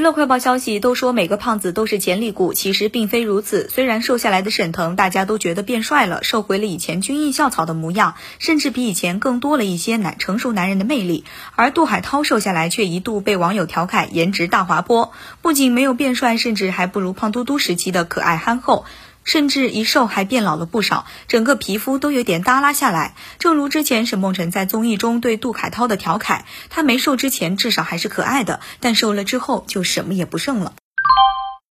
娱乐快报消息都说每个胖子都是潜力股，其实并非如此。虽然瘦下来的沈腾，大家都觉得变帅了，瘦回了以前军艺校草的模样，甚至比以前更多了一些男成熟男人的魅力。而杜海涛瘦下来，却一度被网友调侃颜值大滑坡，不仅没有变帅，甚至还不如胖嘟嘟时期的可爱憨厚。甚至一瘦还变老了不少，整个皮肤都有点耷拉下来。正如之前沈梦辰在综艺中对杜海涛的调侃，他没瘦之前至少还是可爱的，但瘦了之后就什么也不剩了。